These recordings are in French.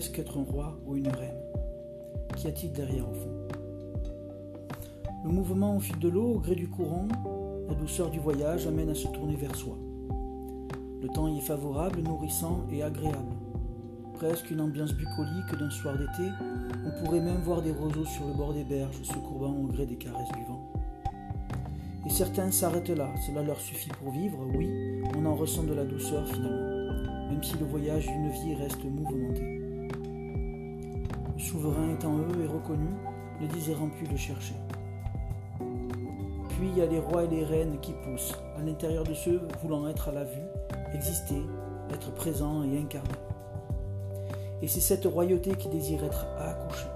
qu'être un roi ou une reine? Qu'y a-t-il derrière au fond? Le mouvement au fil de l'eau, au gré du courant, la douceur du voyage amène à se tourner vers soi. Le temps y est favorable, nourrissant et agréable. Presque une ambiance bucolique d'un soir d'été, on pourrait même voir des roseaux sur le bord des berges se courbant au gré des caresses du vent. Et certains s'arrêtent là, cela leur suffit pour vivre, oui, on en ressent de la douceur finalement, même si le voyage d'une vie reste mouvementé. Le souverain étant eux et reconnu, ne désirant plus le chercher. Puis il y a les rois et les reines qui poussent, à l'intérieur de ceux voulant être à la vue, exister, être présent et incarné. Et c'est cette royauté qui désire être accouchée.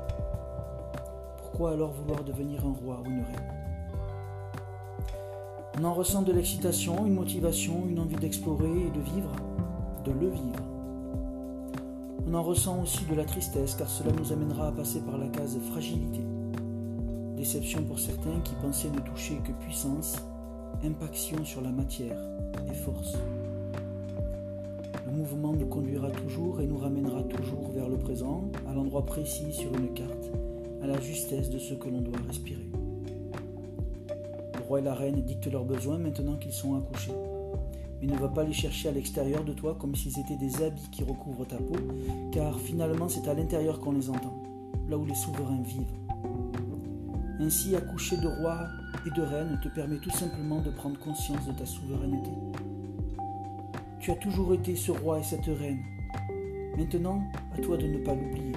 Pourquoi alors vouloir devenir un roi ou une reine? On en ressent de l'excitation, une motivation, une envie d'explorer et de vivre, de le vivre. On en ressent aussi de la tristesse car cela nous amènera à passer par la case fragilité. Déception pour certains qui pensaient ne toucher que puissance, impaction sur la matière et force. Le mouvement nous conduira toujours et nous ramènera toujours vers le présent, à l'endroit précis sur une carte, à la justesse de ce que l'on doit respirer. Le roi et la reine dictent leurs besoins maintenant qu'ils sont accouchés. Mais ne va pas les chercher à l'extérieur de toi comme s'ils étaient des habits qui recouvrent ta peau, car finalement c'est à l'intérieur qu'on les entend, là où les souverains vivent. Ainsi, accoucher de roi et de reine te permet tout simplement de prendre conscience de ta souveraineté. Tu as toujours été ce roi et cette reine. Maintenant, à toi de ne pas l'oublier.